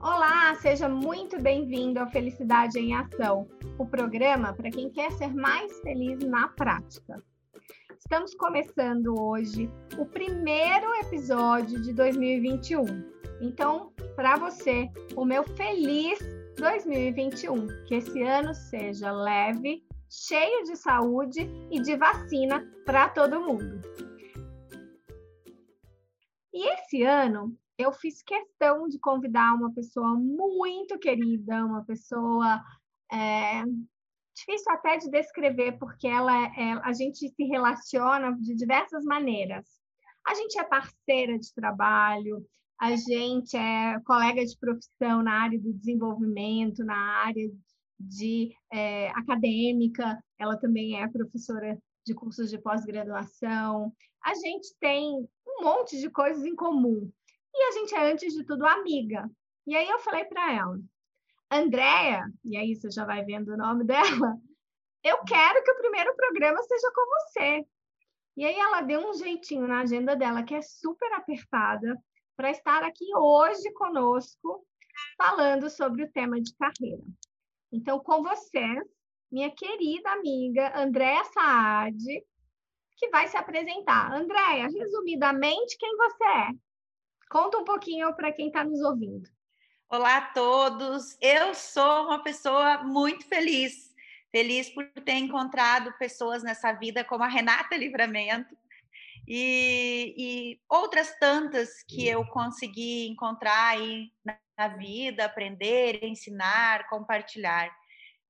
Olá, seja muito bem-vindo ao Felicidade em Ação, o programa para quem quer ser mais feliz na prática. Estamos começando hoje o primeiro episódio de 2021. Então, para você, o meu feliz 2021, que esse ano seja leve, cheio de saúde e de vacina para todo mundo. E esse ano eu fiz questão de convidar uma pessoa muito querida, uma pessoa é, difícil até de descrever, porque ela é, a gente se relaciona de diversas maneiras. A gente é parceira de trabalho, a gente é colega de profissão na área do desenvolvimento, na área de é, acadêmica, ela também é professora de cursos de pós-graduação. A gente tem um monte de coisas em comum. E a gente é, antes de tudo, amiga. E aí eu falei para ela, Andréia, e aí você já vai vendo o nome dela, eu quero que o primeiro programa seja com você. E aí ela deu um jeitinho na agenda dela, que é super apertada, para estar aqui hoje conosco, falando sobre o tema de carreira. Então, com vocês, minha querida amiga Andréa Saad, que vai se apresentar. Andréa, resumidamente, quem você é? Conta um pouquinho para quem está nos ouvindo. Olá a todos, eu sou uma pessoa muito feliz, feliz por ter encontrado pessoas nessa vida como a Renata Livramento, e, e, outras tantas que eu consegui encontrar aí na vida, aprender, ensinar, compartilhar.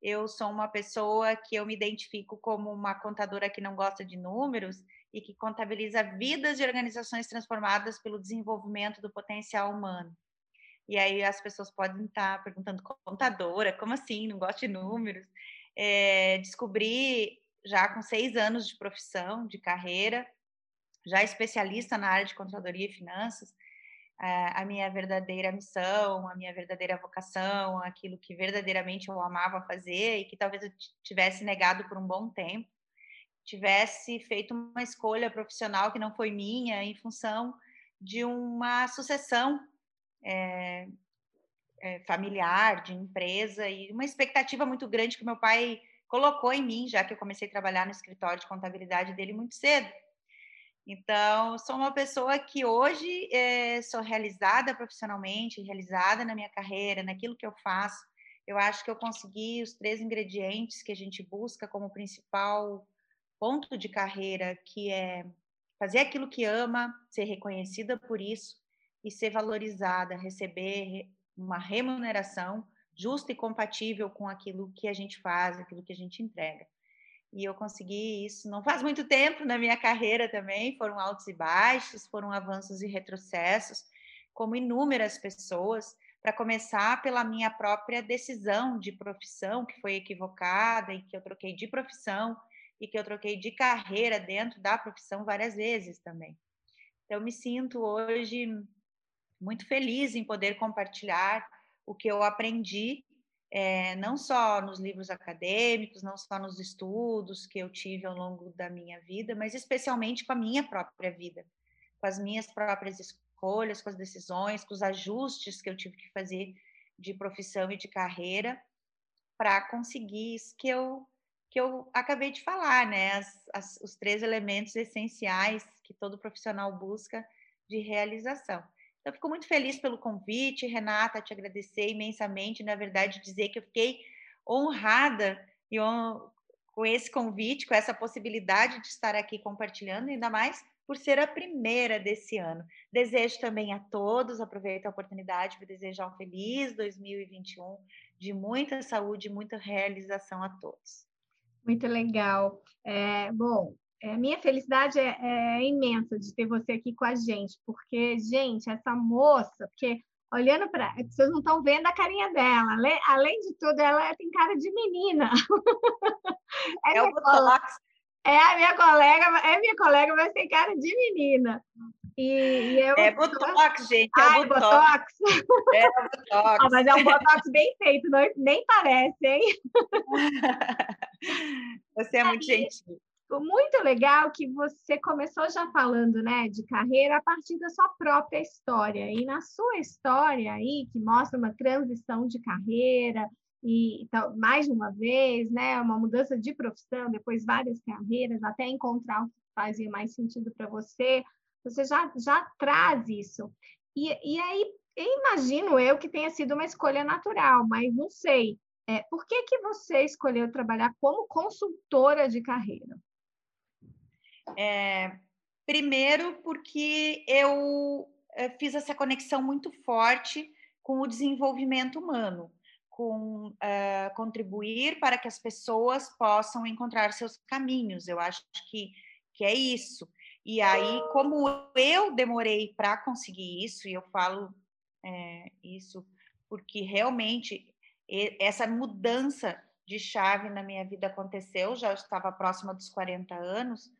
Eu sou uma pessoa que eu me identifico como uma contadora que não gosta de números e que contabiliza vidas de organizações transformadas pelo desenvolvimento do potencial humano. E aí as pessoas podem estar perguntando, contadora, como assim? Não gosto de números? É, descobri já com seis anos de profissão, de carreira, já especialista na área de controladoria e finanças, eh, a minha verdadeira missão, a minha verdadeira vocação, aquilo que verdadeiramente eu amava fazer e que talvez eu tivesse negado por um bom tempo, tivesse feito uma escolha profissional que não foi minha em função de uma sucessão é, é, familiar, de empresa e uma expectativa muito grande que meu pai colocou em mim, já que eu comecei a trabalhar no escritório de contabilidade dele muito cedo. Então, sou uma pessoa que hoje é, sou realizada profissionalmente, realizada na minha carreira, naquilo que eu faço. Eu acho que eu consegui os três ingredientes que a gente busca como principal ponto de carreira, que é fazer aquilo que ama, ser reconhecida por isso e ser valorizada, receber uma remuneração justa e compatível com aquilo que a gente faz, aquilo que a gente entrega. E eu consegui isso não faz muito tempo na minha carreira também, foram altos e baixos, foram avanços e retrocessos, como inúmeras pessoas, para começar pela minha própria decisão de profissão, que foi equivocada e que eu troquei de profissão e que eu troquei de carreira dentro da profissão várias vezes também. Então, me sinto hoje muito feliz em poder compartilhar o que eu aprendi é, não só nos livros acadêmicos, não só nos estudos que eu tive ao longo da minha vida, mas especialmente com a minha própria vida, com as minhas próprias escolhas, com as decisões, com os ajustes que eu tive que fazer de profissão e de carreira para conseguir isso que eu que eu acabei de falar, né? As, as, os três elementos essenciais que todo profissional busca de realização. Então, fico muito feliz pelo convite, Renata, te agradecer imensamente, na verdade, dizer que eu fiquei honrada e com esse convite, com essa possibilidade de estar aqui compartilhando, ainda mais por ser a primeira desse ano. Desejo também a todos, aproveito a oportunidade para desejar um feliz 2021, de muita saúde e muita realização a todos. Muito legal. É, bom, é, minha felicidade é, é, imensa de ter você aqui com a gente, porque, gente, essa moça, porque olhando para. Vocês não estão vendo a carinha dela, além, além de tudo, ela tem cara de menina. é, é o colega, é a minha colega, é minha colega, mas tem cara de menina. E, e eu, é Botox, gente. É Ai, Botox. botox. É Botox. Ah, mas é um Botox bem feito, não, nem parece, hein? Você é muito gentil. muito legal que você começou já falando, né, de carreira a partir da sua própria história. E na sua história aí, que mostra uma transição de carreira e então, mais de uma vez, né, uma mudança de profissão, depois várias carreiras, até encontrar o que fazia mais sentido para você, você já, já traz isso. E, e aí, imagino eu que tenha sido uma escolha natural, mas não sei. É, por que, que você escolheu trabalhar como consultora de carreira? É, primeiro, porque eu é, fiz essa conexão muito forte com o desenvolvimento humano, com uh, contribuir para que as pessoas possam encontrar seus caminhos. Eu acho que, que é isso. E aí, como eu demorei para conseguir isso, e eu falo é, isso porque realmente essa mudança de chave na minha vida aconteceu, já estava próxima dos 40 anos,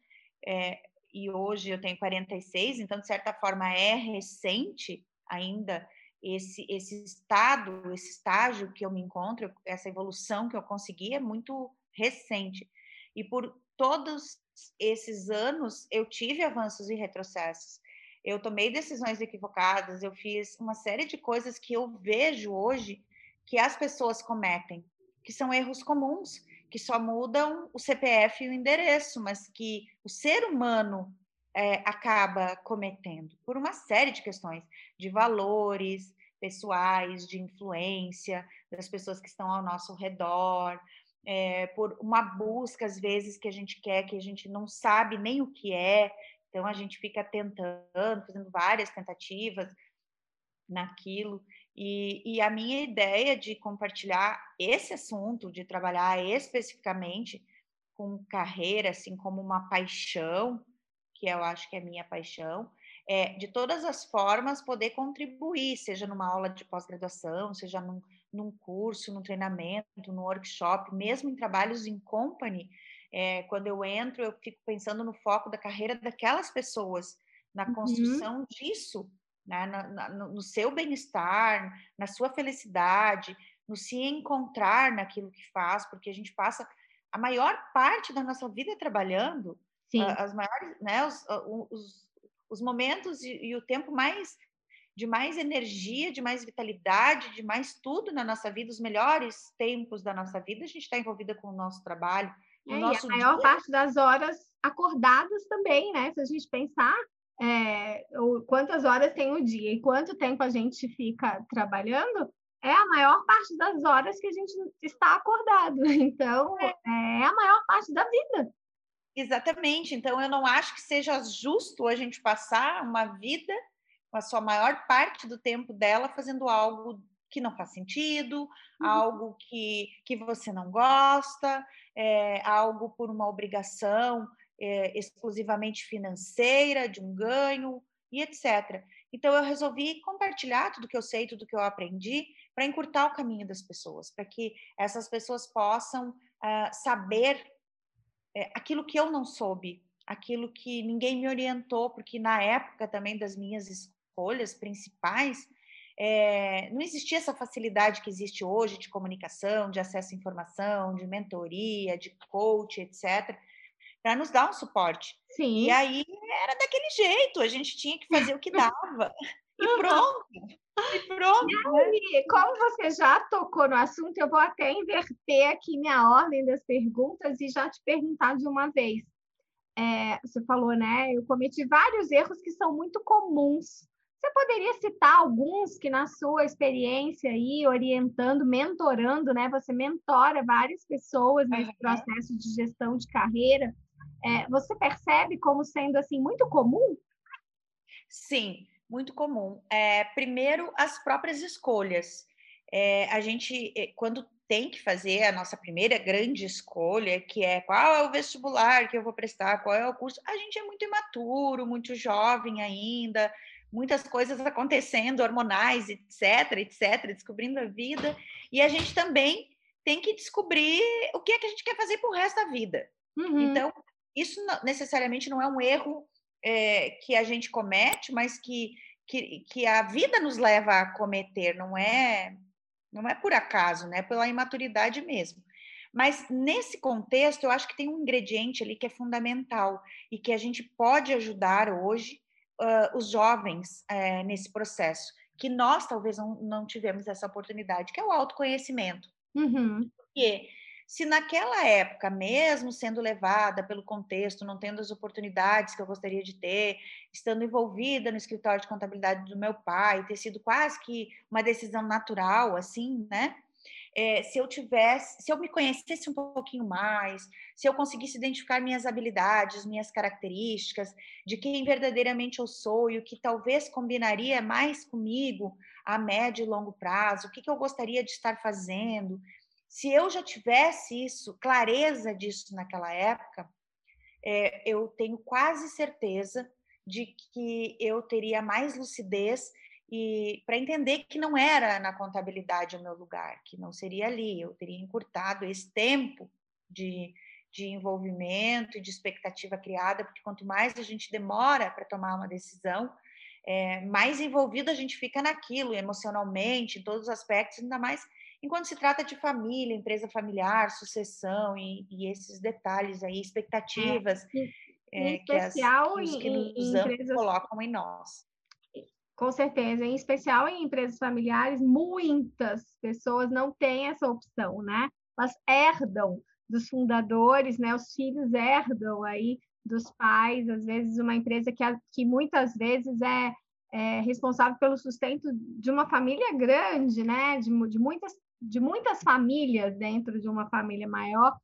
é, e hoje eu tenho 46, então, de certa forma, é recente ainda esse, esse estado, esse estágio que eu me encontro, essa evolução que eu consegui é muito recente. E por todos esses anos, eu tive avanços e retrocessos. Eu tomei decisões equivocadas, eu fiz uma série de coisas que eu vejo hoje que as pessoas cometem, que são erros comuns, que só mudam o CPF e o endereço, mas que o ser humano é, acaba cometendo por uma série de questões de valores pessoais, de influência das pessoas que estão ao nosso redor, é, por uma busca às vezes que a gente quer que a gente não sabe nem o que é, então a gente fica tentando, fazendo várias tentativas naquilo. E, e, a minha ideia de compartilhar esse assunto, de trabalhar especificamente com carreira, assim como uma paixão, que eu acho que é minha paixão, é, de todas as formas poder contribuir, seja numa aula de pós-graduação, seja num, num, curso, num treinamento, num workshop, mesmo em trabalhos em company, é, quando eu entro, eu fico pensando no foco da carreira daquelas pessoas, na uhum. construção uhum. disso, né? Na, na, no seu bem-estar, na sua felicidade, no se encontrar naquilo que faz, porque a gente passa a maior parte da nossa vida trabalhando, Sim. as maiores, né, os, os, os momentos e, e o tempo mais de mais energia, de mais vitalidade, de mais tudo na nossa vida, os melhores tempos da nossa vida, a gente está envolvida com o nosso trabalho. É, e a maior dia... parte das horas acordadas também, né? Se a gente pensar, é, quantas horas tem o dia e quanto tempo a gente fica trabalhando, é a maior parte das horas que a gente está acordado. Então, é, é a maior parte da vida. Exatamente. Então, eu não acho que seja justo a gente passar uma vida, com a sua maior parte do tempo dela, fazendo algo que não faz sentido, uhum. algo que, que você não gosta, é, algo por uma obrigação é, exclusivamente financeira, de um ganho e etc. Então, eu resolvi compartilhar tudo que eu sei, tudo que eu aprendi, para encurtar o caminho das pessoas, para que essas pessoas possam uh, saber é, aquilo que eu não soube, aquilo que ninguém me orientou, porque na época também das minhas escolhas principais, é, não existia essa facilidade que existe hoje de comunicação, de acesso à informação, de mentoria, de coach, etc para nos dar um suporte. Sim. E aí era daquele jeito, a gente tinha que fazer o que dava. E pronto. E pronto. E né? aí, como você já tocou no assunto, eu vou até inverter aqui minha ordem das perguntas e já te perguntar de uma vez. É, você falou, né? Eu cometi vários erros que são muito comuns. Você poderia citar alguns que, na sua experiência aí, orientando, mentorando, né? Você mentora várias pessoas nesse processo de gestão de carreira é, você percebe como sendo assim muito comum? Sim, muito comum. É, primeiro, as próprias escolhas. É, a gente, é, quando tem que fazer a nossa primeira grande escolha, que é qual é o vestibular que eu vou prestar, qual é o curso, a gente é muito imaturo, muito jovem ainda, muitas coisas acontecendo, hormonais, etc, etc, descobrindo a vida, e a gente também tem que descobrir o que é que a gente quer fazer para o resto da vida. Uhum. Então, isso necessariamente não é um erro é, que a gente comete, mas que, que, que a vida nos leva a cometer, não é, não é por acaso, né? Pela imaturidade mesmo. Mas nesse contexto, eu acho que tem um ingrediente ali que é fundamental e que a gente pode ajudar hoje uh, os jovens uh, nesse processo, que nós talvez não, não tivemos essa oportunidade, que é o autoconhecimento. Uhum. Porque se naquela época, mesmo sendo levada pelo contexto, não tendo as oportunidades que eu gostaria de ter, estando envolvida no escritório de contabilidade do meu pai, ter sido quase que uma decisão natural, assim, né? É, se eu tivesse, se eu me conhecesse um pouquinho mais, se eu conseguisse identificar minhas habilidades, minhas características, de quem verdadeiramente eu sou e o que talvez combinaria mais comigo a médio e longo prazo, o que, que eu gostaria de estar fazendo, se eu já tivesse isso, clareza disso naquela época, é, eu tenho quase certeza de que eu teria mais lucidez e para entender que não era na contabilidade o meu lugar, que não seria ali, eu teria encurtado esse tempo de, de envolvimento e de expectativa criada, porque quanto mais a gente demora para tomar uma decisão, é, mais envolvido a gente fica naquilo, emocionalmente, em todos os aspectos, ainda mais enquanto se trata de família, empresa familiar, sucessão e, e esses detalhes aí, expectativas é, em especial que, as, que nos em empresas... colocam em nós. Com certeza, em especial em empresas familiares, muitas pessoas não têm essa opção, né? Elas herdam dos fundadores, né? Os filhos herdam aí dos pais, às vezes uma empresa que, que muitas vezes é, é responsável pelo sustento de uma família grande, né? De, de muitas de muitas famílias dentro de uma família maior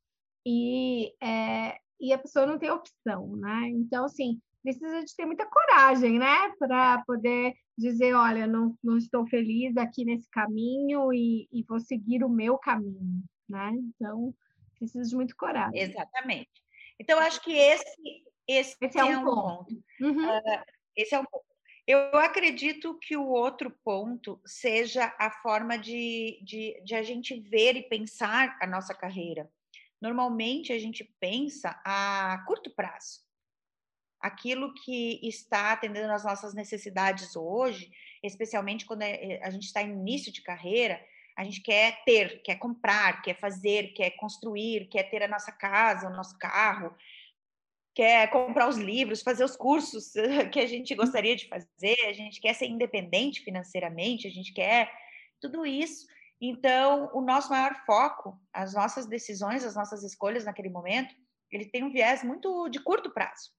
e, é, e a pessoa não tem opção, né? Então, assim, precisa de ter muita coragem, né? Para poder dizer, olha, não, não estou feliz aqui nesse caminho e, e vou seguir o meu caminho, né? Então, precisa de muita coragem. Exatamente. Então, acho que esse, esse, esse é, é, um ponto. ponto. Uhum. Uh, esse é um ponto. Eu acredito que o outro ponto seja a forma de, de, de, a gente ver e pensar a nossa carreira. Normalmente a gente pensa a curto prazo. Aquilo que está atendendo às nossas necessidades hoje, especialmente quando é, a gente está em início de carreira, a gente quer ter, quer comprar, quer fazer, quer construir, quer ter a nossa casa, o nosso carro, quer comprar os livros, fazer os cursos que a gente gostaria de fazer, a gente quer ser independente financeiramente, a gente quer tudo isso. Então, o nosso maior foco, as nossas decisões, as nossas escolhas naquele momento, ele tem um viés muito de curto prazo.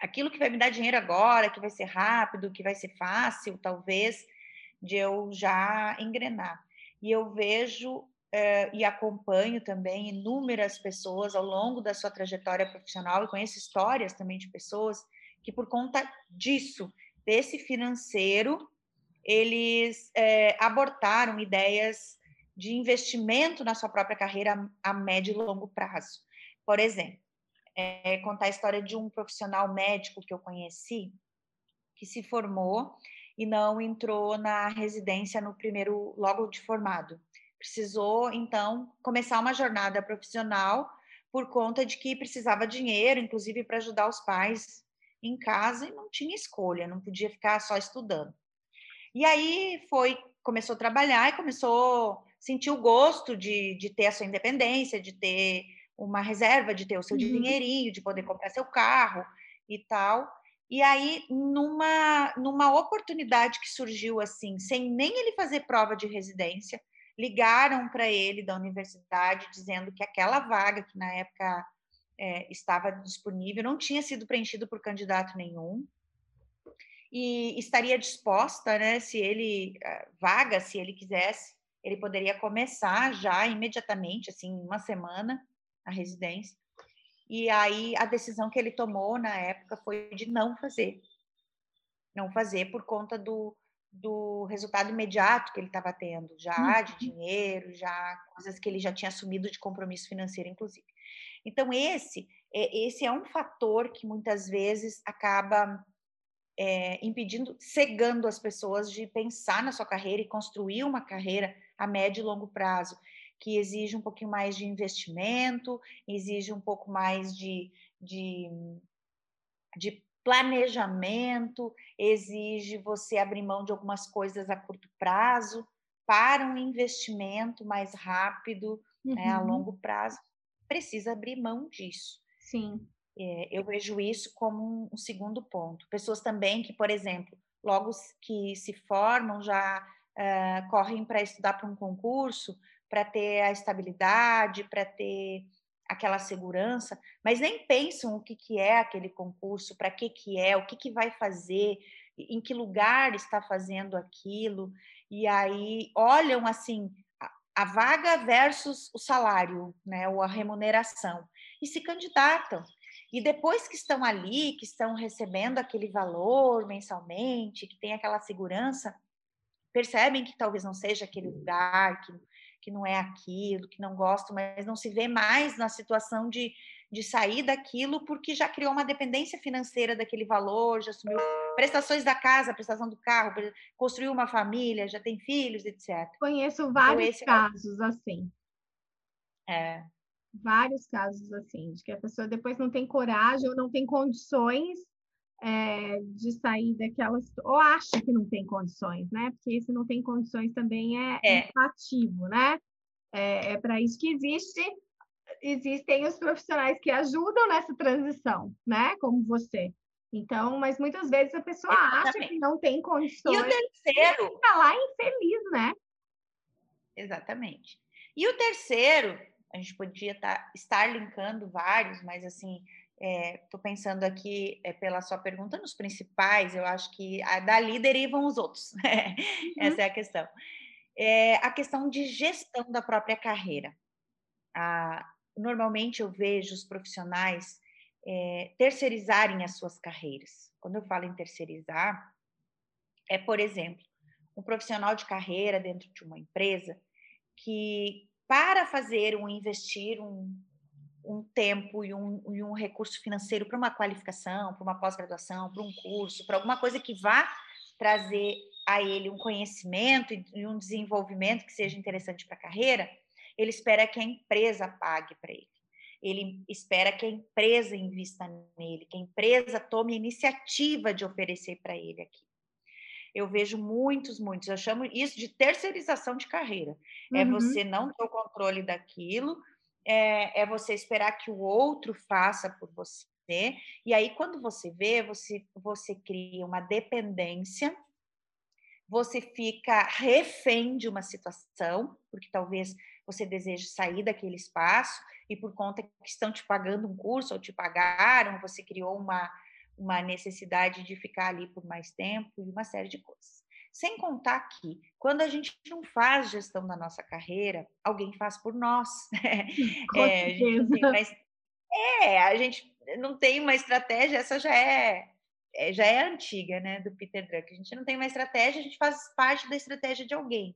Aquilo que vai me dar dinheiro agora, que vai ser rápido, que vai ser fácil, talvez, de eu já engrenar. E eu vejo uh, e acompanho também inúmeras pessoas ao longo da sua trajetória profissional e conheço histórias também de pessoas que, por conta disso, desse financeiro, eles é, abortaram ideias de investimento na sua própria carreira a, a médio e longo prazo. Por exemplo, é, contar a história de um profissional médico que eu conheci, que se formou e não entrou na residência no primeiro, logo de formado precisou então começar uma jornada profissional por conta de que precisava dinheiro, inclusive para ajudar os pais em casa e não tinha escolha, não podia ficar só estudando. E aí foi, começou a trabalhar e começou a sentir o gosto de, de ter a sua independência, de ter uma reserva, de ter o seu uhum. dinheirinho, de poder comprar seu carro e tal. E aí, numa, numa oportunidade que surgiu assim, sem nem ele fazer prova de residência, ligaram para ele da universidade dizendo que aquela vaga que na época é, estava disponível não tinha sido preenchido por candidato nenhum e estaria disposta, né, se ele eh, vaga, se ele quisesse, ele poderia começar já imediatamente, assim, uma semana a residência. E aí a decisão que ele tomou na época foi de não fazer, não fazer por conta do do resultado imediato que ele estava tendo, já de uhum. dinheiro, já coisas que ele já tinha assumido de compromisso financeiro, inclusive. Então esse é, esse é um fator que muitas vezes acaba é, impedindo, cegando as pessoas de pensar na sua carreira e construir uma carreira a médio e longo prazo, que exige um pouquinho mais de investimento, exige um pouco mais de, de, de planejamento, exige você abrir mão de algumas coisas a curto prazo para um investimento mais rápido uhum. né, a uhum. longo prazo, precisa abrir mão disso. Sim. É, eu vejo isso como um, segundo ponto. Pessoas também que, por exemplo, logo que se formam já uh, correm para estudar para um concurso, para ter a estabilidade, para ter aquela segurança, mas nem pensam o que, que é aquele concurso, para que, que é, o que, que vai fazer, em que lugar está fazendo aquilo, e aí olham assim a, vaga versus o salário, né, ou a remuneração, e se candidatam. E depois que estão ali, que estão recebendo aquele valor mensalmente, que tem aquela segurança, percebem que talvez não seja aquele lugar, que, que não é aquilo, que não gostam, mas não se vê mais na situação de, de sair daquilo porque já criou uma dependência financeira daquele valor, já assumiu prestações da casa, prestação do carro, construiu uma família, já tem filhos, etc. Conheço então, vários então, casos é... assim. É. Vários casos assim, de que a pessoa depois não tem coragem ou não tem condições é, de sair daquelas, ou acha que não tem condições, né? Porque esse não tem condições também é, é. ativo, né? É, é para isso que existe, existem os profissionais que ajudam nessa transição, né? Como você. Então, mas muitas vezes a pessoa Exatamente. acha que não tem condições. E o terceiro? Fica lá infeliz, né? Exatamente. E o terceiro, a gente podia tá, estar linkando vários, mas assim, Estou é, pensando aqui é, pela sua pergunta nos principais, eu acho que a, dali derivam os outros. uhum. Essa é a questão. É, a questão de gestão da própria carreira. normalmente eu vejo os profissionais é, terceirizarem as suas carreiras. Quando eu falo em terceirizar, é, por exemplo, um profissional de carreira dentro de uma empresa que, para fazer um investir um, um tempo e um, e um recurso financeiro para uma qualificação, para uma pós-graduação, para um curso, para alguma coisa que vá trazer a ele um conhecimento e um desenvolvimento que seja interessante para a carreira, ele espera que a empresa pague para ele. Ele espera que a empresa invista nele, que a empresa tome a iniciativa de oferecer para ele aqui. Eu vejo muitos, muitos. Eu chamo isso de terceirização de carreira. É uhum. É você não ter o controle daquilo, é, é você esperar que o outro faça por você. E aí, quando você vê, você, você cria uma dependência, você fica refém de uma situação, porque talvez você deseje sair daquele espaço e por conta que estão te pagando um curso ou te pagaram, você criou uma, uma necessidade de ficar ali por mais tempo e uma série de coisas. Sem contar que, quando a gente não faz gestão da nossa carreira, alguém faz por nós. Com é, a gente mais, é, a gente não tem uma estratégia, essa já é, é, já é antiga, né, do Peter Drucker. A gente não tem uma estratégia, a gente faz parte da estratégia de alguém.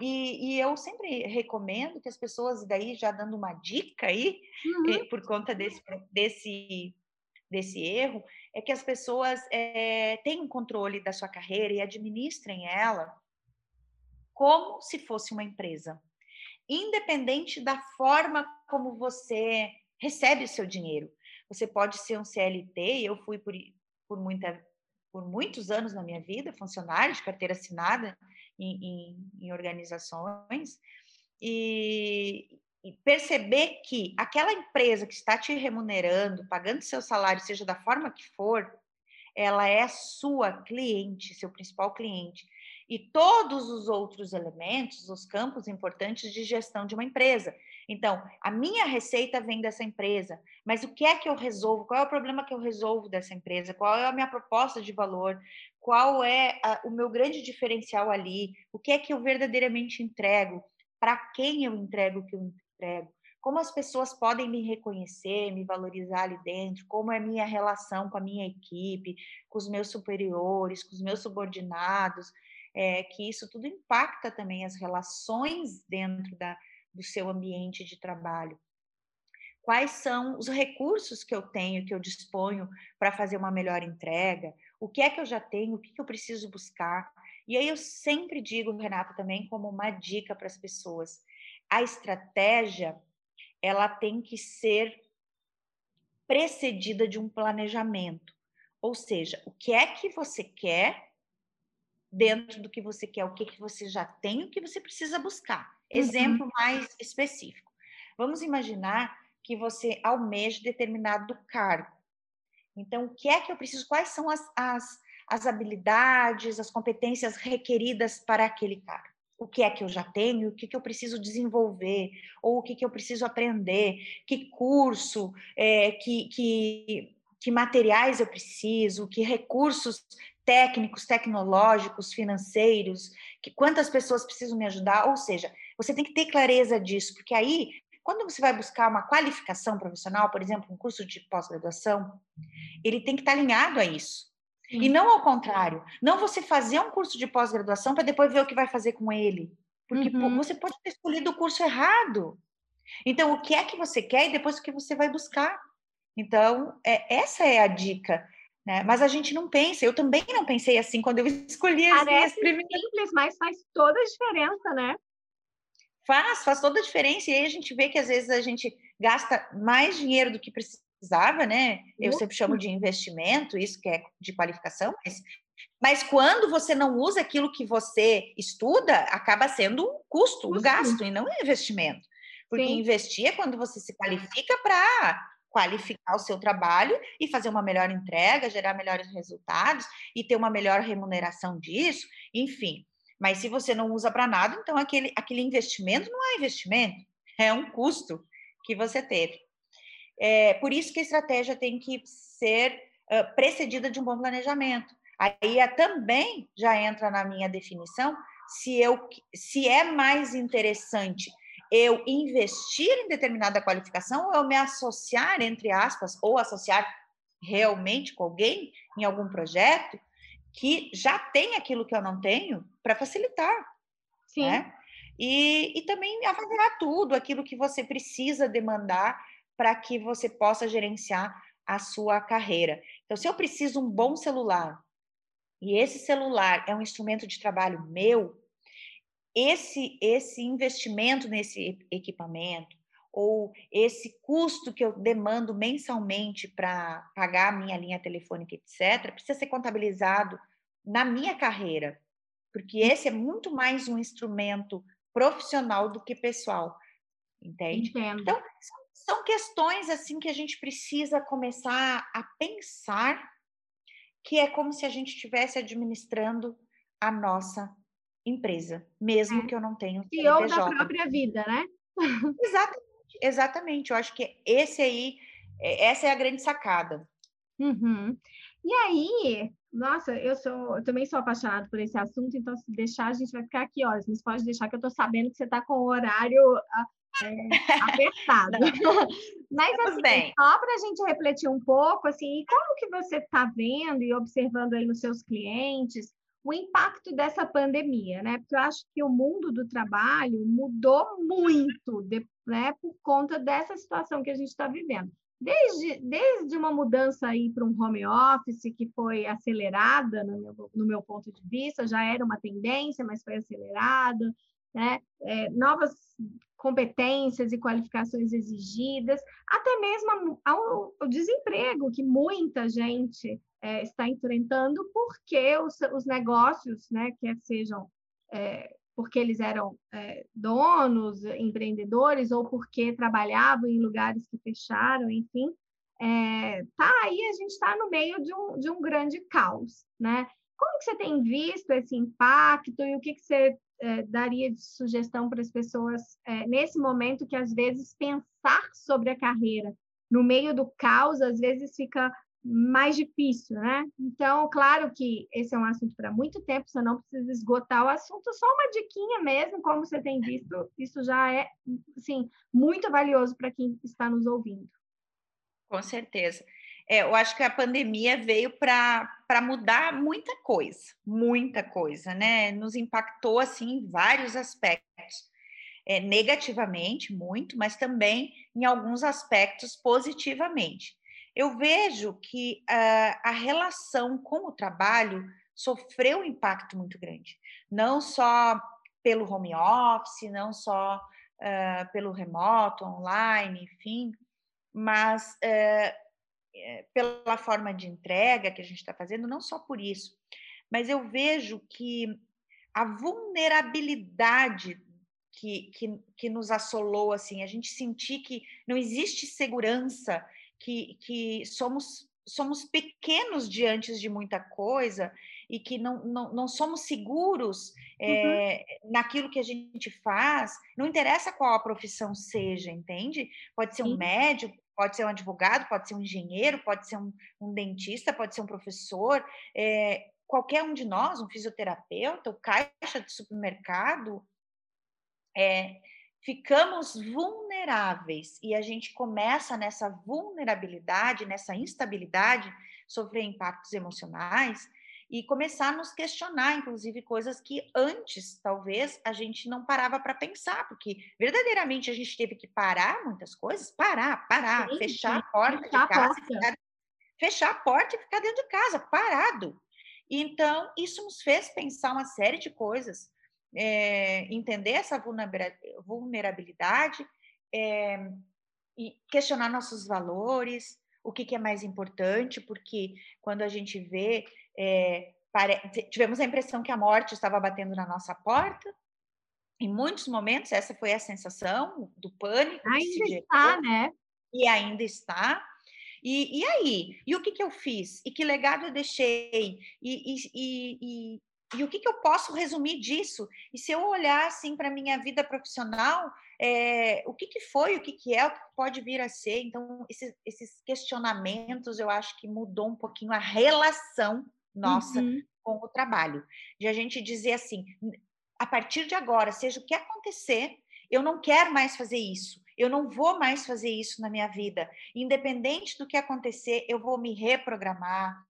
E, e, eu sempre recomendo que as pessoas, daí já dando uma dica aí, uhum. eh, por conta desse, desse desse erro é que as pessoas é, tenham controle da sua carreira e administrem ela como se fosse uma empresa, independente da forma como você recebe o seu dinheiro. Você pode ser um CLT, eu fui por, por, muita, por muitos anos na minha vida, funcionário de carteira assinada em, em, em organizações, e, perceber que aquela empresa que está te remunerando, pagando seu salário, seja da forma que for, ela é sua cliente, seu principal cliente. E todos os outros elementos, os campos importantes de gestão de uma empresa. Então, a minha receita vem dessa empresa, mas o que é que eu resolvo? Qual é o problema que eu resolvo dessa empresa? Qual é a minha proposta de valor? Qual é a, o meu grande diferencial ali? O que é que eu verdadeiramente entrego? Para quem eu entrego o que eu como as pessoas podem me reconhecer, me valorizar ali dentro, como é a minha relação com a minha equipe, com os meus superiores, com os meus subordinados, é, que isso tudo impacta também as relações dentro da, do seu ambiente de trabalho. Quais são os recursos que eu tenho, que eu disponho para fazer uma melhor entrega? O que é que eu já tenho? O que, que eu preciso buscar? E aí eu sempre digo, Renata, também como uma dica para as pessoas: a estratégia ela tem que ser precedida de um planejamento. Ou seja, o que é que você quer dentro do que você quer, o que, que você já tem, o que você precisa buscar. Exemplo uhum. mais específico. Vamos imaginar que você almeja determinado cargo. Então, o que é que eu preciso? Quais são as, as, as habilidades, as competências requeridas para aquele cargo? O que é que eu já tenho? O que, que eu preciso desenvolver? Ou o que, que eu preciso aprender? Que curso? É, que, que, que materiais eu preciso? Que recursos técnicos, tecnológicos, financeiros? Que, quantas pessoas precisam me ajudar? Ou seja, você tem que ter clareza disso, porque aí quando você vai buscar uma qualificação profissional, por exemplo, um curso de pós-graduação, ele tem que estar alinhado a isso. Sim. E não ao contrário. Não você fazer um curso de pós-graduação para depois ver o que vai fazer com ele. Porque uhum. você pode ter escolhido o curso errado. Então, o que é que você quer e depois o que você vai buscar. Então, é, essa é a dica. Né? Mas a gente não pensa. Eu também não pensei assim quando eu escolhi as Parece minhas primeiras. simples, mas faz toda a diferença, né? Faz, faz toda a diferença. E aí a gente vê que às vezes a gente gasta mais dinheiro do que precisava, né? Eu sempre chamo de investimento, isso que é de qualificação, mas, mas quando você não usa aquilo que você estuda, acaba sendo um custo, um gasto, e não um investimento. Porque Sim. investir é quando você se qualifica para qualificar o seu trabalho e fazer uma melhor entrega, gerar melhores resultados e ter uma melhor remuneração disso, enfim. Mas se você não usa para nada, então aquele, aquele investimento não é investimento, é um custo que você teve. É, por isso que a estratégia tem que ser uh, precedida de um bom planejamento. Aí é, também já entra na minha definição se, eu, se é mais interessante eu investir em determinada qualificação ou eu me associar, entre aspas, ou associar realmente com alguém em algum projeto que já tem aquilo que eu não tenho para facilitar. Sim. Né? E, e também avaliar tudo, aquilo que você precisa demandar para que você possa gerenciar a sua carreira. Então, se eu preciso um bom celular e esse celular é um instrumento de trabalho meu, esse esse investimento nesse equipamento ou esse custo que eu demando mensalmente para pagar a minha linha telefônica, etc., precisa ser contabilizado na minha carreira, porque hum. esse é muito mais um instrumento profissional do que pessoal, entende? Entendo. Então, são questões assim que a gente precisa começar a pensar que é como se a gente estivesse administrando a nossa empresa, mesmo é. que eu não tenha E ou da própria vida, né? Exatamente, exatamente. Eu acho que esse aí, é, essa é a grande sacada. Uhum. E aí, nossa, eu sou, eu também sou apaixonada por esse assunto, então se deixar a gente vai ficar aqui horas, mas pode deixar que eu estou sabendo que você está com o horário ah, é, apertado. mas assim, bem. só para a gente refletir um pouco, assim, como que você está vendo e observando aí nos seus clientes o impacto dessa pandemia, né? Porque eu acho que o mundo do trabalho mudou muito, né, por conta dessa situação que a gente está vivendo. Desde, desde uma mudança aí para um home office que foi acelerada, no meu, no meu ponto de vista, já era uma tendência, mas foi acelerada, né? É, novas competências e qualificações exigidas, até mesmo ao, ao desemprego que muita gente é, está enfrentando, porque os, os negócios, né, quer sejam é, porque eles eram é, donos, empreendedores, ou porque trabalhavam em lugares que fecharam, enfim, é, tá aí a gente está no meio de um, de um grande caos, né? Como que você tem visto esse impacto e o que, que você é, daria de sugestão para as pessoas é, nesse momento que às vezes pensar sobre a carreira no meio do caos às vezes fica mais difícil, né? Então, claro que esse é um assunto para muito tempo, você não precisa esgotar o assunto, só uma diquinha mesmo, como você tem visto, isso já é, assim, muito valioso para quem está nos ouvindo. Com certeza. É, eu acho que a pandemia veio para mudar muita coisa, muita coisa, né? Nos impactou, assim, em vários aspectos. É, negativamente, muito, mas também em alguns aspectos positivamente eu vejo que uh, a relação com o trabalho sofreu um impacto muito grande, não só pelo home office, não só uh, pelo remoto, online, enfim, mas uh, pela forma de entrega que a gente está fazendo, não só por isso, mas eu vejo que a vulnerabilidade que, que, que nos assolou, assim, a gente sentir que não existe segurança, que, que somos, somos pequenos diante de muita coisa e que não, não, não somos seguros é, uhum. naquilo que a gente faz, não interessa qual a profissão seja, entende? Pode ser um Sim. médico, pode ser um advogado, pode ser um engenheiro, pode ser um, um dentista, pode ser um professor, é, qualquer um de nós, um fisioterapeuta, o caixa de supermercado, é, ficamos vulneráveis e a gente começa nessa vulnerabilidade, nessa instabilidade, sofrer impactos emocionais e começar a nos questionar, inclusive, coisas que antes, talvez, a gente não parava para pensar, porque verdadeiramente a gente teve que parar muitas coisas, parar, parar, sim, fechar sim. a porta fechar de casa, porta. Ficar, fechar a porta e ficar dentro de casa, parado. Então, isso nos fez pensar uma série de coisas, é, entender essa vulnerabilidade, é, e questionar nossos valores, o que, que, é mais importante, porque quando a gente vê, é, pare... tivemos a impressão que a morte estava batendo na nossa porta. Em muitos momentos, essa foi a sensação do pânico. Ainda está, né? E ainda está. E, e aí? E o que, que eu fiz? E que legado eu deixei? E, e, e, e o que, que eu posso resumir disso? E se eu olhar assim para a minha vida profissional, é, o que, que foi, o que, que é, o que pode vir a ser? Então, esses, esses questionamentos eu acho que mudou um pouquinho a relação nossa uhum. com o trabalho. De a gente dizer assim, a partir de agora, seja o que acontecer, eu não quero mais fazer isso. Eu não vou mais fazer isso na minha vida. Independente do que acontecer, eu vou me reprogramar,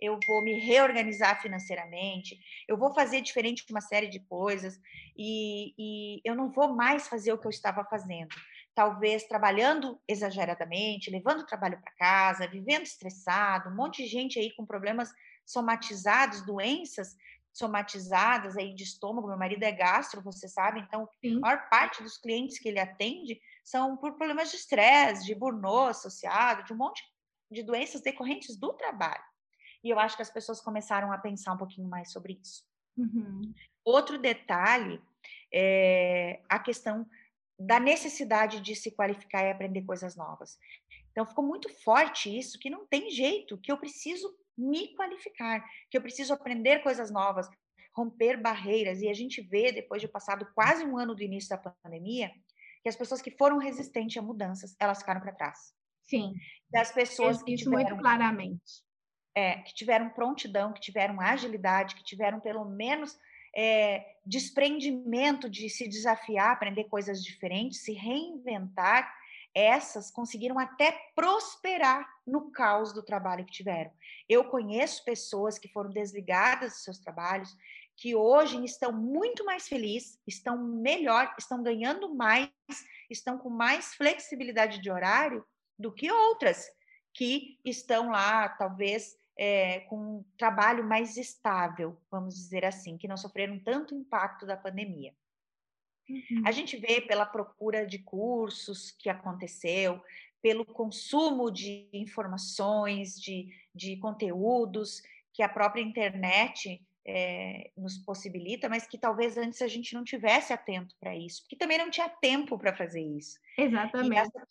eu vou me reorganizar financeiramente, eu vou fazer diferente uma série de coisas e, e eu não vou mais fazer o que eu estava fazendo. Talvez trabalhando exageradamente, levando o trabalho para casa, vivendo estressado, um monte de gente aí com problemas somatizados, doenças somatizadas aí de estômago. Meu marido é gastro, você sabe, então Sim. a maior parte dos clientes que ele atende são por problemas de estresse, de burnout associado, de um monte de doenças decorrentes do trabalho. E eu acho que as pessoas começaram a pensar um pouquinho mais sobre isso. Uhum. Outro detalhe é a questão da necessidade de se qualificar e aprender coisas novas. Então, ficou muito forte isso, que não tem jeito, que eu preciso me qualificar, que eu preciso aprender coisas novas, romper barreiras. E a gente vê, depois de passado quase um ano do início da pandemia, que as pessoas que foram resistentes a mudanças, elas ficaram para trás. Sim. Das pessoas que tiveram, muito claramente é, que tiveram prontidão, que tiveram agilidade, que tiveram pelo menos é, desprendimento de se desafiar, aprender coisas diferentes, se reinventar, essas conseguiram até prosperar no caos do trabalho que tiveram. Eu conheço pessoas que foram desligadas dos seus trabalhos, que hoje estão muito mais felizes, estão melhor, estão ganhando mais, estão com mais flexibilidade de horário do que outras que estão lá, talvez é, com um trabalho mais estável, vamos dizer assim, que não sofreram tanto impacto da pandemia. Uhum. A gente vê pela procura de cursos que aconteceu, pelo consumo de informações, de, de conteúdos que a própria internet é, nos possibilita, mas que talvez antes a gente não tivesse atento para isso, porque também não tinha tempo para fazer isso. Exatamente. Essa,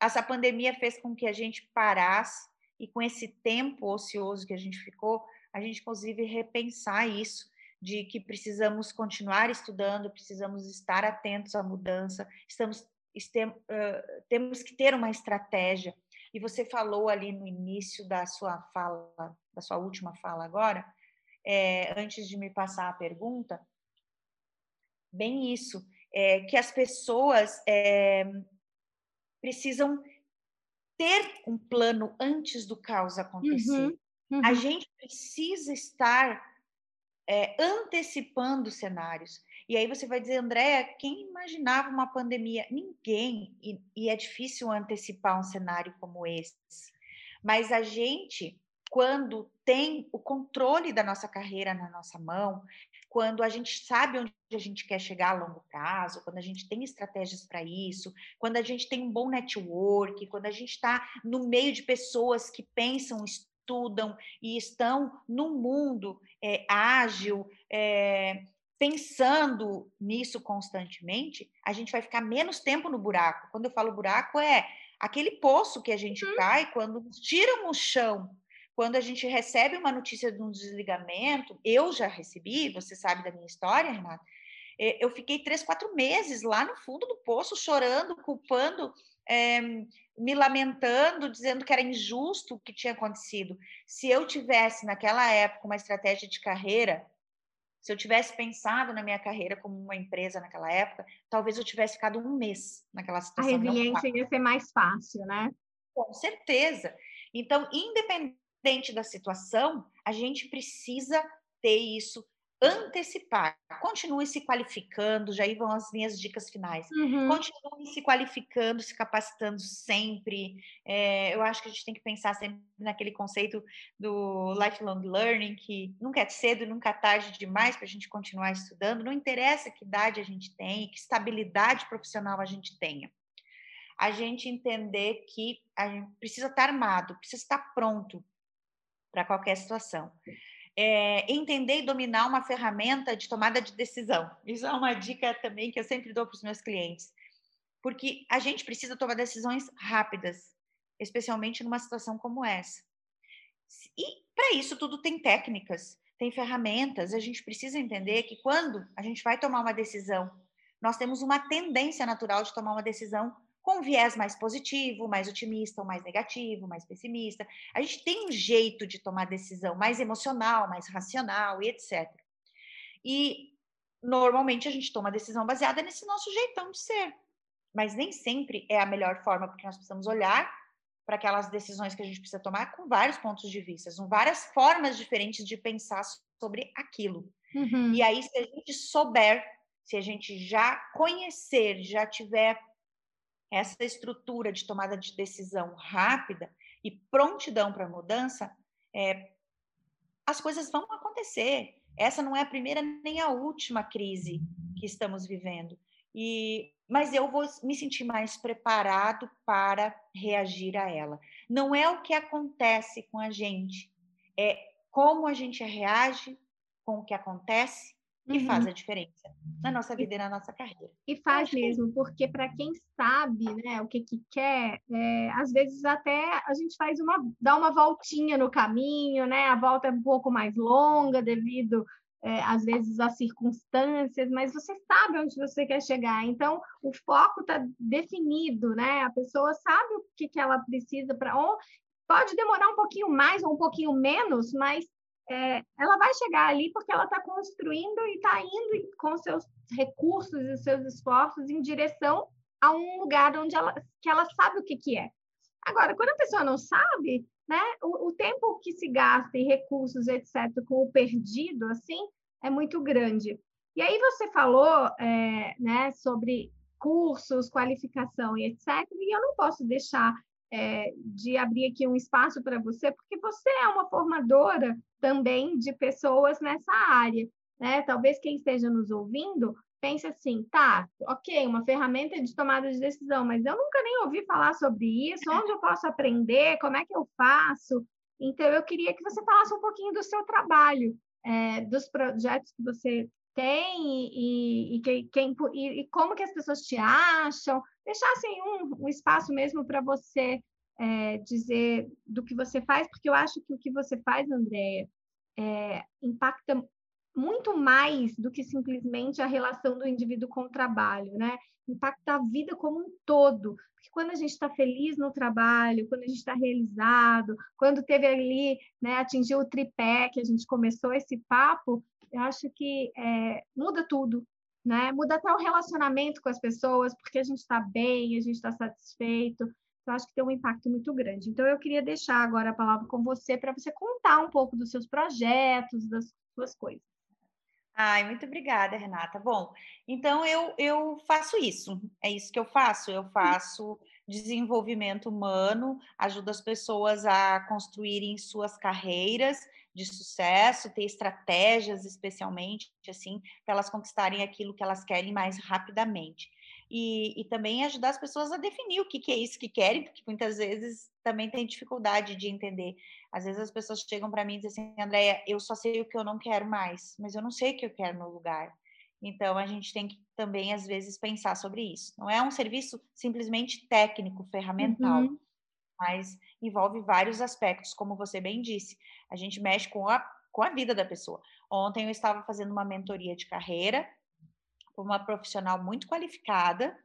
essa pandemia fez com que a gente parasse e com esse tempo ocioso que a gente ficou, a gente inclusive repensar isso, de que precisamos continuar estudando, precisamos estar atentos à mudança, estamos, estem, uh, temos que ter uma estratégia. E você falou ali no início da sua fala, da sua última fala agora, é, antes de me passar a pergunta, bem isso, é, que as pessoas é, precisam ter um plano antes do caos acontecer. Uhum, uhum. A gente precisa estar é, antecipando cenários. E aí você vai dizer, Andréa, quem imaginava uma pandemia? Ninguém. E, e é difícil antecipar um cenário como esse. Mas a gente, quando tem o controle da nossa carreira na nossa mão, quando a gente sabe onde a gente quer chegar a longo prazo, quando a gente tem estratégias para isso, quando a gente tem um bom network, quando a gente está no meio de pessoas que pensam, estudam e estão num mundo é, ágil, é, pensando nisso constantemente, a gente vai ficar menos tempo no buraco. Quando eu falo buraco, é aquele poço que a gente uhum. cai quando tiram o chão. Quando a gente recebe uma notícia de um desligamento, eu já recebi, você sabe da minha história, Renata, é, eu fiquei três, quatro meses lá no fundo do poço, chorando, culpando, é, me lamentando, dizendo que era injusto o que tinha acontecido. Se eu tivesse, naquela época, uma estratégia de carreira, se eu tivesse pensado na minha carreira como uma empresa naquela época, talvez eu tivesse ficado um mês naquela situação. A resiliência ia ser mais fácil, né? Com certeza. Então, independente da situação, a gente precisa ter isso antecipar. Continue se qualificando, já aí vão as minhas dicas finais. Uhum. Continue se qualificando, se capacitando sempre. É, eu acho que a gente tem que pensar sempre naquele conceito do lifelong learning, que nunca é cedo, nunca é tarde demais para a gente continuar estudando. Não interessa que idade a gente tem, que estabilidade profissional a gente tenha. A gente entender que a gente precisa estar armado, precisa estar pronto para qualquer situação é, entender e dominar uma ferramenta de tomada de decisão. Isso é uma dica também que eu sempre dou para os meus clientes. Porque a gente precisa tomar decisões rápidas, especialmente numa situação como essa. E para isso tudo tem técnicas, tem ferramentas. A gente precisa entender que quando a gente vai tomar uma decisão, nós temos uma tendência natural de tomar uma decisão com um viés mais positivo, mais otimista ou mais negativo, mais pessimista. A gente tem um jeito de tomar decisão mais emocional, mais racional e etc. E normalmente a gente toma decisão baseada nesse nosso jeitão de ser. Mas nem sempre é a melhor forma, porque nós precisamos olhar para aquelas decisões que a gente precisa tomar com vários pontos de vista, com várias formas diferentes de pensar sobre aquilo. Uhum. E aí, se a gente souber, se a gente já conhecer, já tiver essa estrutura de tomada de decisão rápida e prontidão para mudança, é, as coisas vão acontecer. Essa não é a primeira nem a última crise que estamos vivendo. E, mas eu vou me sentir mais preparado para reagir a ela. Não é o que acontece com a gente, é como a gente reage com o que acontece que uhum. faz a diferença na nossa vida e na nossa carreira. E faz mesmo, porque para quem sabe né, o que, que quer, é, às vezes até a gente faz uma, dá uma voltinha no caminho, né? A volta é um pouco mais longa devido é, às vezes às circunstâncias, mas você sabe onde você quer chegar. Então, o foco está definido, né? A pessoa sabe o que, que ela precisa para. Pode demorar um pouquinho mais ou um pouquinho menos, mas é, ela vai chegar ali porque ela está construindo e está indo com seus recursos e seus esforços em direção a um lugar onde ela, que ela sabe o que, que é. Agora, quando a pessoa não sabe, né, o, o tempo que se gasta em recursos, etc., com o perdido, assim, é muito grande. E aí você falou é, né, sobre cursos, qualificação e etc., e eu não posso deixar é, de abrir aqui um espaço para você, porque você é uma formadora também de pessoas nessa área. Né? Talvez quem esteja nos ouvindo pense assim, tá, ok, uma ferramenta de tomada de decisão, mas eu nunca nem ouvi falar sobre isso, onde eu posso aprender, como é que eu faço? Então, eu queria que você falasse um pouquinho do seu trabalho, é, dos projetos que você tem e, e, e, quem, e, como que as pessoas te acham, deixassem um, um espaço mesmo para você é, dizer do que você faz, porque eu acho que o que você faz, Andréia, é, impacta muito mais do que simplesmente a relação do indivíduo com o trabalho, né? Impacta a vida como um todo. Porque quando a gente está feliz no trabalho, quando a gente está realizado, quando teve ali, né, atingiu o tripé, que a gente começou esse papo, eu acho que é, muda tudo, né? Muda até o relacionamento com as pessoas, porque a gente está bem, a gente está satisfeito. Então, acho que tem um impacto muito grande. Então, eu queria deixar agora a palavra com você para você contar um pouco dos seus projetos, das suas coisas. Ai, muito obrigada, Renata. Bom, então eu, eu faço isso, é isso que eu faço. Eu faço desenvolvimento humano, ajudo as pessoas a construírem suas carreiras de sucesso, ter estratégias especialmente, assim, para elas conquistarem aquilo que elas querem mais rapidamente e, e também ajudar as pessoas a definir o que, que é isso que querem, porque muitas vezes também tem dificuldade de entender. Às vezes as pessoas chegam para mim e dizem assim, Andréia, eu só sei o que eu não quero mais, mas eu não sei o que eu quero no lugar. Então, a gente tem que também, às vezes, pensar sobre isso. Não é um serviço simplesmente técnico, ferramental, uhum. mas envolve vários aspectos, como você bem disse. A gente mexe com a, com a vida da pessoa. Ontem eu estava fazendo uma mentoria de carreira com uma profissional muito qualificada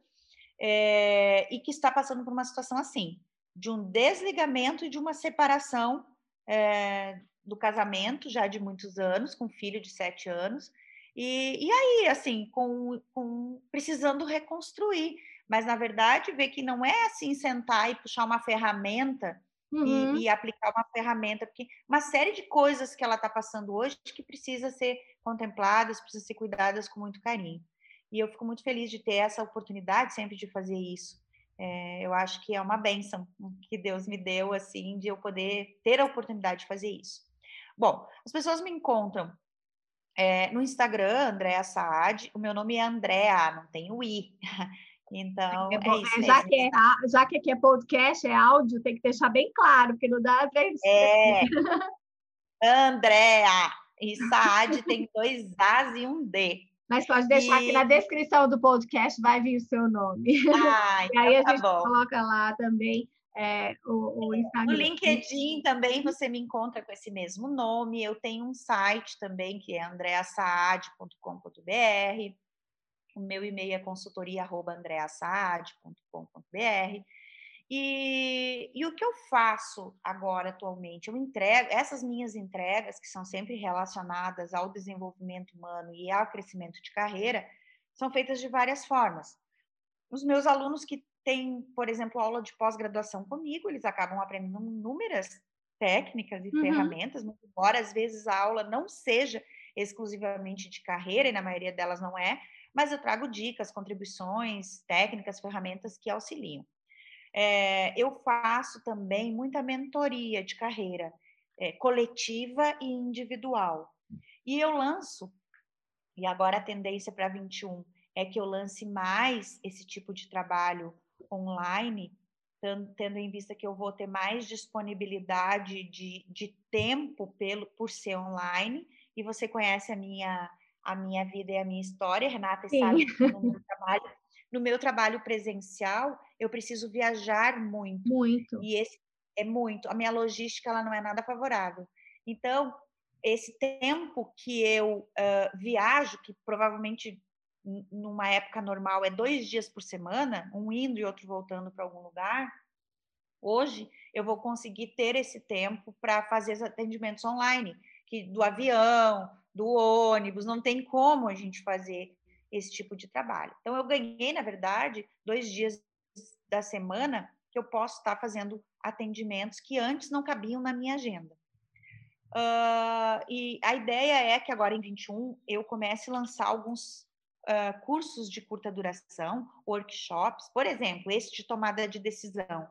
é, e que está passando por uma situação assim, de um desligamento e de uma separação é, do casamento já de muitos anos, com um filho de sete anos, e, e aí, assim, com, com precisando reconstruir. Mas, na verdade, ver que não é assim sentar e puxar uma ferramenta uhum. e, e, aplicar uma ferramenta, porque uma série de coisas que ela está passando hoje que precisa ser contempladas, precisa ser cuidadas com muito carinho. E eu fico muito feliz de ter essa oportunidade sempre de fazer isso. É, eu acho que é uma benção que Deus me deu, assim, de eu poder ter a oportunidade de fazer isso. Bom, as pessoas me encontram é, no Instagram, Andréa Saad, o meu nome é Andréa, não tem o I. Então, é, bom, é isso já, que é, já que aqui é podcast, é áudio, tem que deixar bem claro, porque não dá para eles. É. Andréa. E Saad tem dois As e um D. Mas pode deixar e... aqui na descrição do podcast, vai vir o seu nome. Ah, então e aí a tá gente bom. coloca lá também é, o, o, Instagram. No LinkedIn também você me encontra com esse mesmo nome. Eu tenho um site também que é andreasaad.com.br. O meu e-mail é consultoria@andreasaad.com.br. E, e o que eu faço agora atualmente? Eu entrego essas minhas entregas, que são sempre relacionadas ao desenvolvimento humano e ao crescimento de carreira, são feitas de várias formas. Os meus alunos que têm, por exemplo, aula de pós-graduação comigo, eles acabam aprendendo inúmeras técnicas e uhum. ferramentas, embora às vezes a aula não seja exclusivamente de carreira, e na maioria delas não é, mas eu trago dicas, contribuições, técnicas, ferramentas que auxiliam. É, eu faço também muita mentoria de carreira, é, coletiva e individual. E eu lanço, e agora a tendência para 21 é que eu lance mais esse tipo de trabalho online, tendo em vista que eu vou ter mais disponibilidade de, de tempo pelo, por ser online, e você conhece a minha, a minha vida e a minha história, Renata, Sim. sabe que no meu trabalho no meu trabalho presencial, eu preciso viajar muito. Muito. E esse é muito. A minha logística ela não é nada favorável. Então, esse tempo que eu uh, viajo, que provavelmente numa época normal é dois dias por semana, um indo e outro voltando para algum lugar, hoje eu vou conseguir ter esse tempo para fazer os atendimentos online, que do avião, do ônibus, não tem como a gente fazer esse tipo de trabalho. Então, eu ganhei, na verdade, dois dias da semana que eu posso estar fazendo atendimentos que antes não cabiam na minha agenda. Uh, e a ideia é que agora em 21 eu comece a lançar alguns uh, cursos de curta duração, workshops, por exemplo, esse de tomada de decisão.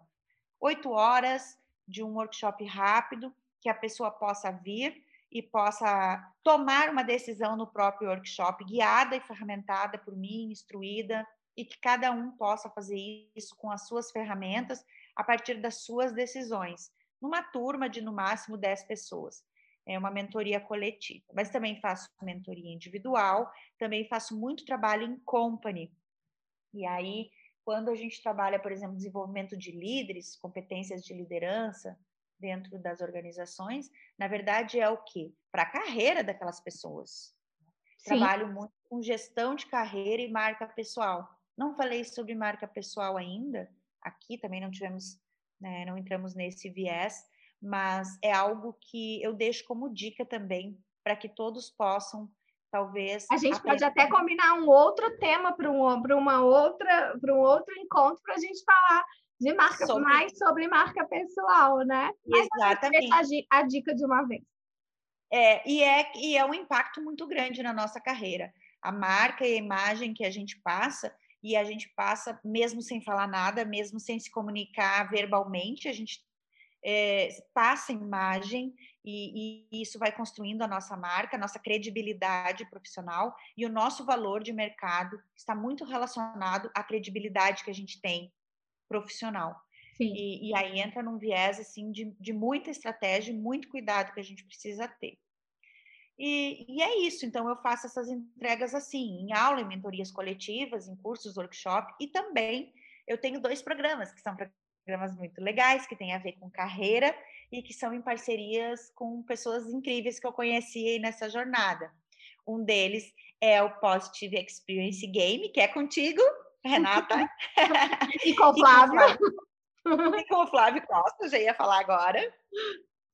Oito horas de um workshop rápido que a pessoa possa vir e possa tomar uma decisão no próprio workshop, guiada e ferramentada por mim, instruída, e que cada um possa fazer isso com as suas ferramentas a partir das suas decisões, numa turma de no máximo 10 pessoas. É uma mentoria coletiva, mas também faço mentoria individual, também faço muito trabalho em company. E aí, quando a gente trabalha, por exemplo, desenvolvimento de líderes, competências de liderança, dentro das organizações, na verdade é o quê? Para a carreira daquelas pessoas. Sim. Trabalho muito com gestão de carreira e marca pessoal. Não falei sobre marca pessoal ainda, aqui também não tivemos, né, não entramos nesse viés, mas é algo que eu deixo como dica também para que todos possam talvez a gente pode até combinar um outro tema para um, uma outra para um outro encontro para a gente falar de marca, sobre... mais sobre marca pessoal, né? Mas Exatamente. A, a dica de uma vez. É, e, é, e é um impacto muito grande na nossa carreira. A marca e a imagem que a gente passa, e a gente passa mesmo sem falar nada, mesmo sem se comunicar verbalmente, a gente é, passa imagem e, e, isso vai construindo a nossa marca, a nossa credibilidade profissional e o nosso valor de mercado está muito relacionado à credibilidade que a gente tem profissional. E, e, aí entra num viés assim de, de muita estratégia e muito cuidado que a gente precisa ter. E, e, é isso, então eu faço essas entregas assim, em aula, em mentorias coletivas, em cursos, workshop, e também eu tenho dois programas, que são programas muito legais, que têm a ver com carreira e que são em parcerias com pessoas incríveis que eu conheci nessa jornada. Um deles é o Positive Experience Game, que é contigo, Renata. e com o Flávio. e com o Flávio Costa, já ia falar agora.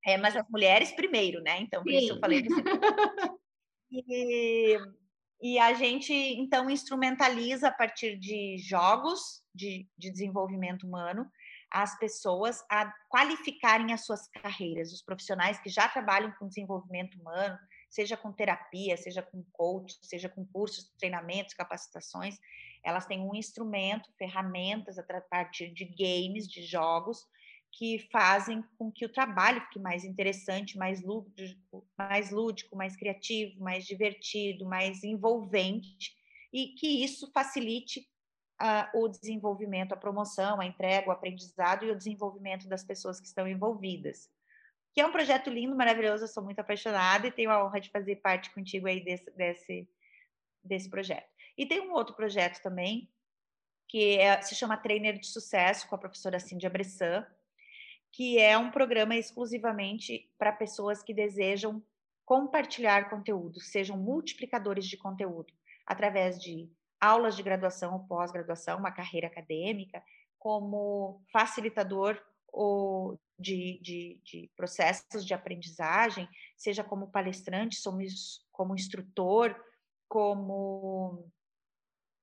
É, mas as mulheres primeiro, né? Então, por Sim. isso eu falei desse. E, e a gente, então, instrumentaliza a partir de jogos de, de desenvolvimento humano as pessoas a qualificarem as suas carreiras, os profissionais que já trabalham com desenvolvimento humano, seja com terapia, seja com coach, seja com cursos, treinamentos, capacitações, elas têm um instrumento, ferramentas a partir de games, de jogos, que fazem com que o trabalho fique mais interessante, mais lúdico, mais lúdico, mais criativo, mais divertido, mais envolvente, e que isso facilite o desenvolvimento, a promoção, a entrega, o aprendizado e o desenvolvimento das pessoas que estão envolvidas. Que é um projeto lindo, maravilhoso, eu sou muito apaixonada e tenho a honra de fazer parte contigo aí desse, desse, desse projeto. E tem um outro projeto também, que é, se chama Trainer de Sucesso, com a professora Cindy Bressan, que é um programa exclusivamente para pessoas que desejam compartilhar conteúdo, sejam multiplicadores de conteúdo, através de aulas de graduação ou pós-graduação, uma carreira acadêmica, como facilitador ou de, de, de, processos de aprendizagem, seja como palestrante, como instrutor, como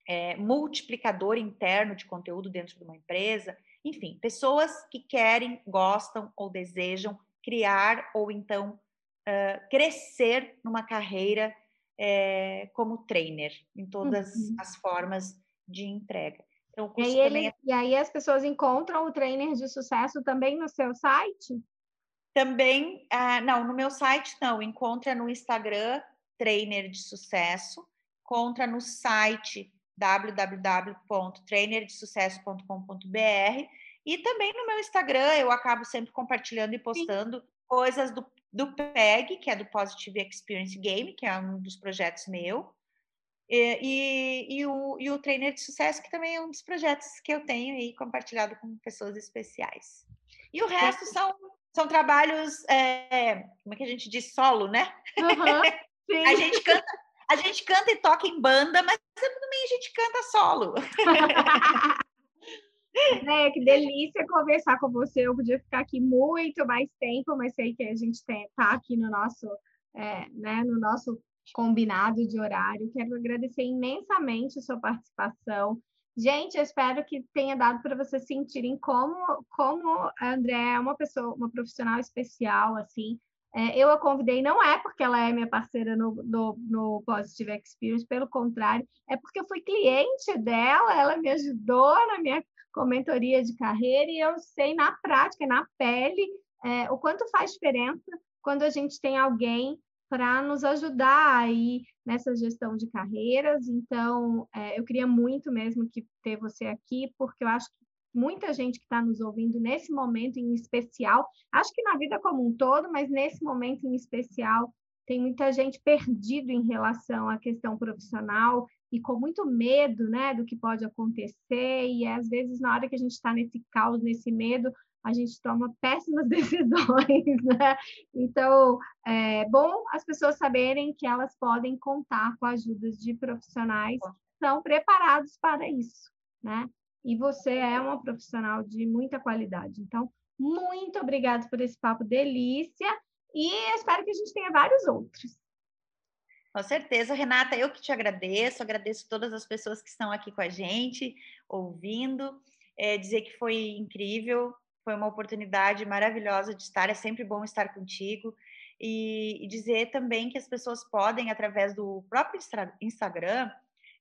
é, multiplicador interno de conteúdo dentro de uma empresa. Enfim, pessoas que querem, gostam ou desejam criar ou então uh, crescer numa carreira é, como trainer, em todas uhum. as formas de entrega. Então, e, aí ele, é... e aí as pessoas encontram o trainer de sucesso também no seu site? Também, ah, não, no meu site não, encontra no Instagram Trainer de Sucesso, encontra no site www.trainerdesucesso.com.br e também no meu Instagram eu acabo sempre compartilhando e postando Sim. coisas do, do PEG, que é do Positive Experience Game, que é um dos projetos meu, e, e, e, o, e o Trainer de Sucesso, que também é um dos projetos que eu tenho aí compartilhado com pessoas especiais. E o resto são, são trabalhos, é, como é que a gente diz, solo, né? Uhum, a gente canta a gente canta e toca em banda, mas também a gente canta solo. É, que delícia conversar com você. Eu podia ficar aqui muito mais tempo, mas sei que a gente está aqui no nosso, é, né, no nosso combinado de horário. Quero agradecer imensamente a sua participação. Gente, eu espero que tenha dado para vocês sentirem como, como a André é uma pessoa, uma profissional especial, assim, é, eu a convidei não é porque ela é minha parceira no, no, no, Positive Experience, pelo contrário, é porque eu fui cliente dela, ela me ajudou na minha mentoria de carreira e eu sei na prática, na pele, é, o quanto faz diferença quando a gente tem alguém para nos ajudar aí nessa gestão de carreiras. Então, é, eu queria muito mesmo que ter você aqui, porque eu acho que muita gente que está nos ouvindo nesse momento em especial, acho que na vida como um todo, mas nesse momento em especial, tem muita gente perdido em relação à questão profissional e com muito medo, né, do que pode acontecer e às vezes na hora que a gente está nesse caos, nesse medo, a gente toma péssimas decisões, né? Então, é bom as pessoas saberem que elas podem contar com a ajuda de profissionais que são preparados para isso, né? e você é uma profissional de muita qualidade. Então, muito obrigada por esse papo delícia e espero que a gente tenha vários outros. Com certeza, Renata, eu que te agradeço, agradeço todas as pessoas que estão aqui com a gente, ouvindo, é, dizer que foi incrível, foi uma oportunidade maravilhosa de estar, é sempre bom estar contigo, e, e dizer também que as pessoas podem, através do próprio Instagram,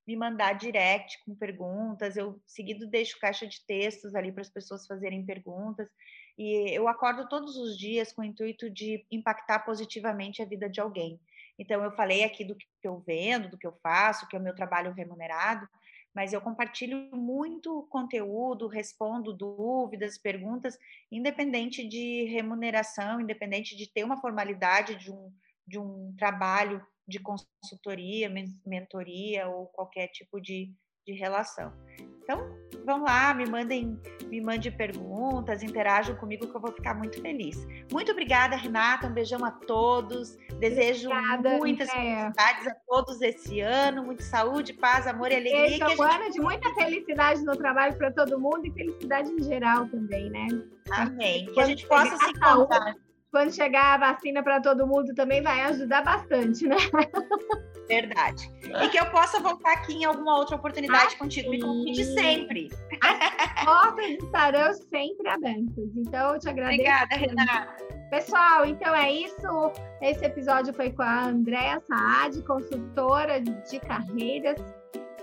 me mandar direct com perguntas. Eu seguido deixo caixa de textos ali para as pessoas fazerem perguntas. E eu acordo todos os dias com o intuito de impactar positivamente a vida de alguém. Então, eu falei aqui do que eu vendo, do que eu faço, que é o meu trabalho remunerado, mas eu compartilho muito conteúdo, respondo dúvidas, perguntas, independente de remuneração, independente de ter uma formalidade de um, de um trabalho de consultoria, mentoria ou qualquer tipo de, de relação. Então, vão lá, me mandem, me mandem perguntas, interajam comigo que eu vou ficar muito feliz. Muito obrigada, Renata. Um beijão a todos. Desejo obrigada, muitas felicidades a todos esse ano, muita saúde, paz, amor e alegria. É um ano de muita felicidade no trabalho para todo mundo e felicidade em geral também, né? Amém. Que a gente possa se encontrar quando chegar a vacina para todo mundo também vai ajudar bastante, né? Verdade. E que eu possa voltar aqui em alguma outra oportunidade ah, contigo, me convide sempre. As portas estarão sempre abertas. Então, eu te agradeço. Obrigada, Renata. Pessoal, então é isso. Esse episódio foi com a Andréa Saad, consultora de carreiras.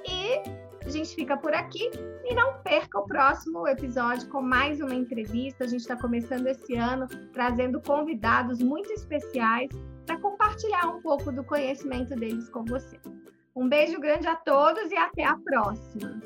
E a gente fica por aqui e não perca o próximo episódio com mais uma entrevista. A gente está começando esse ano trazendo convidados muito especiais para compartilhar um pouco do conhecimento deles com você. Um beijo grande a todos e até a próxima!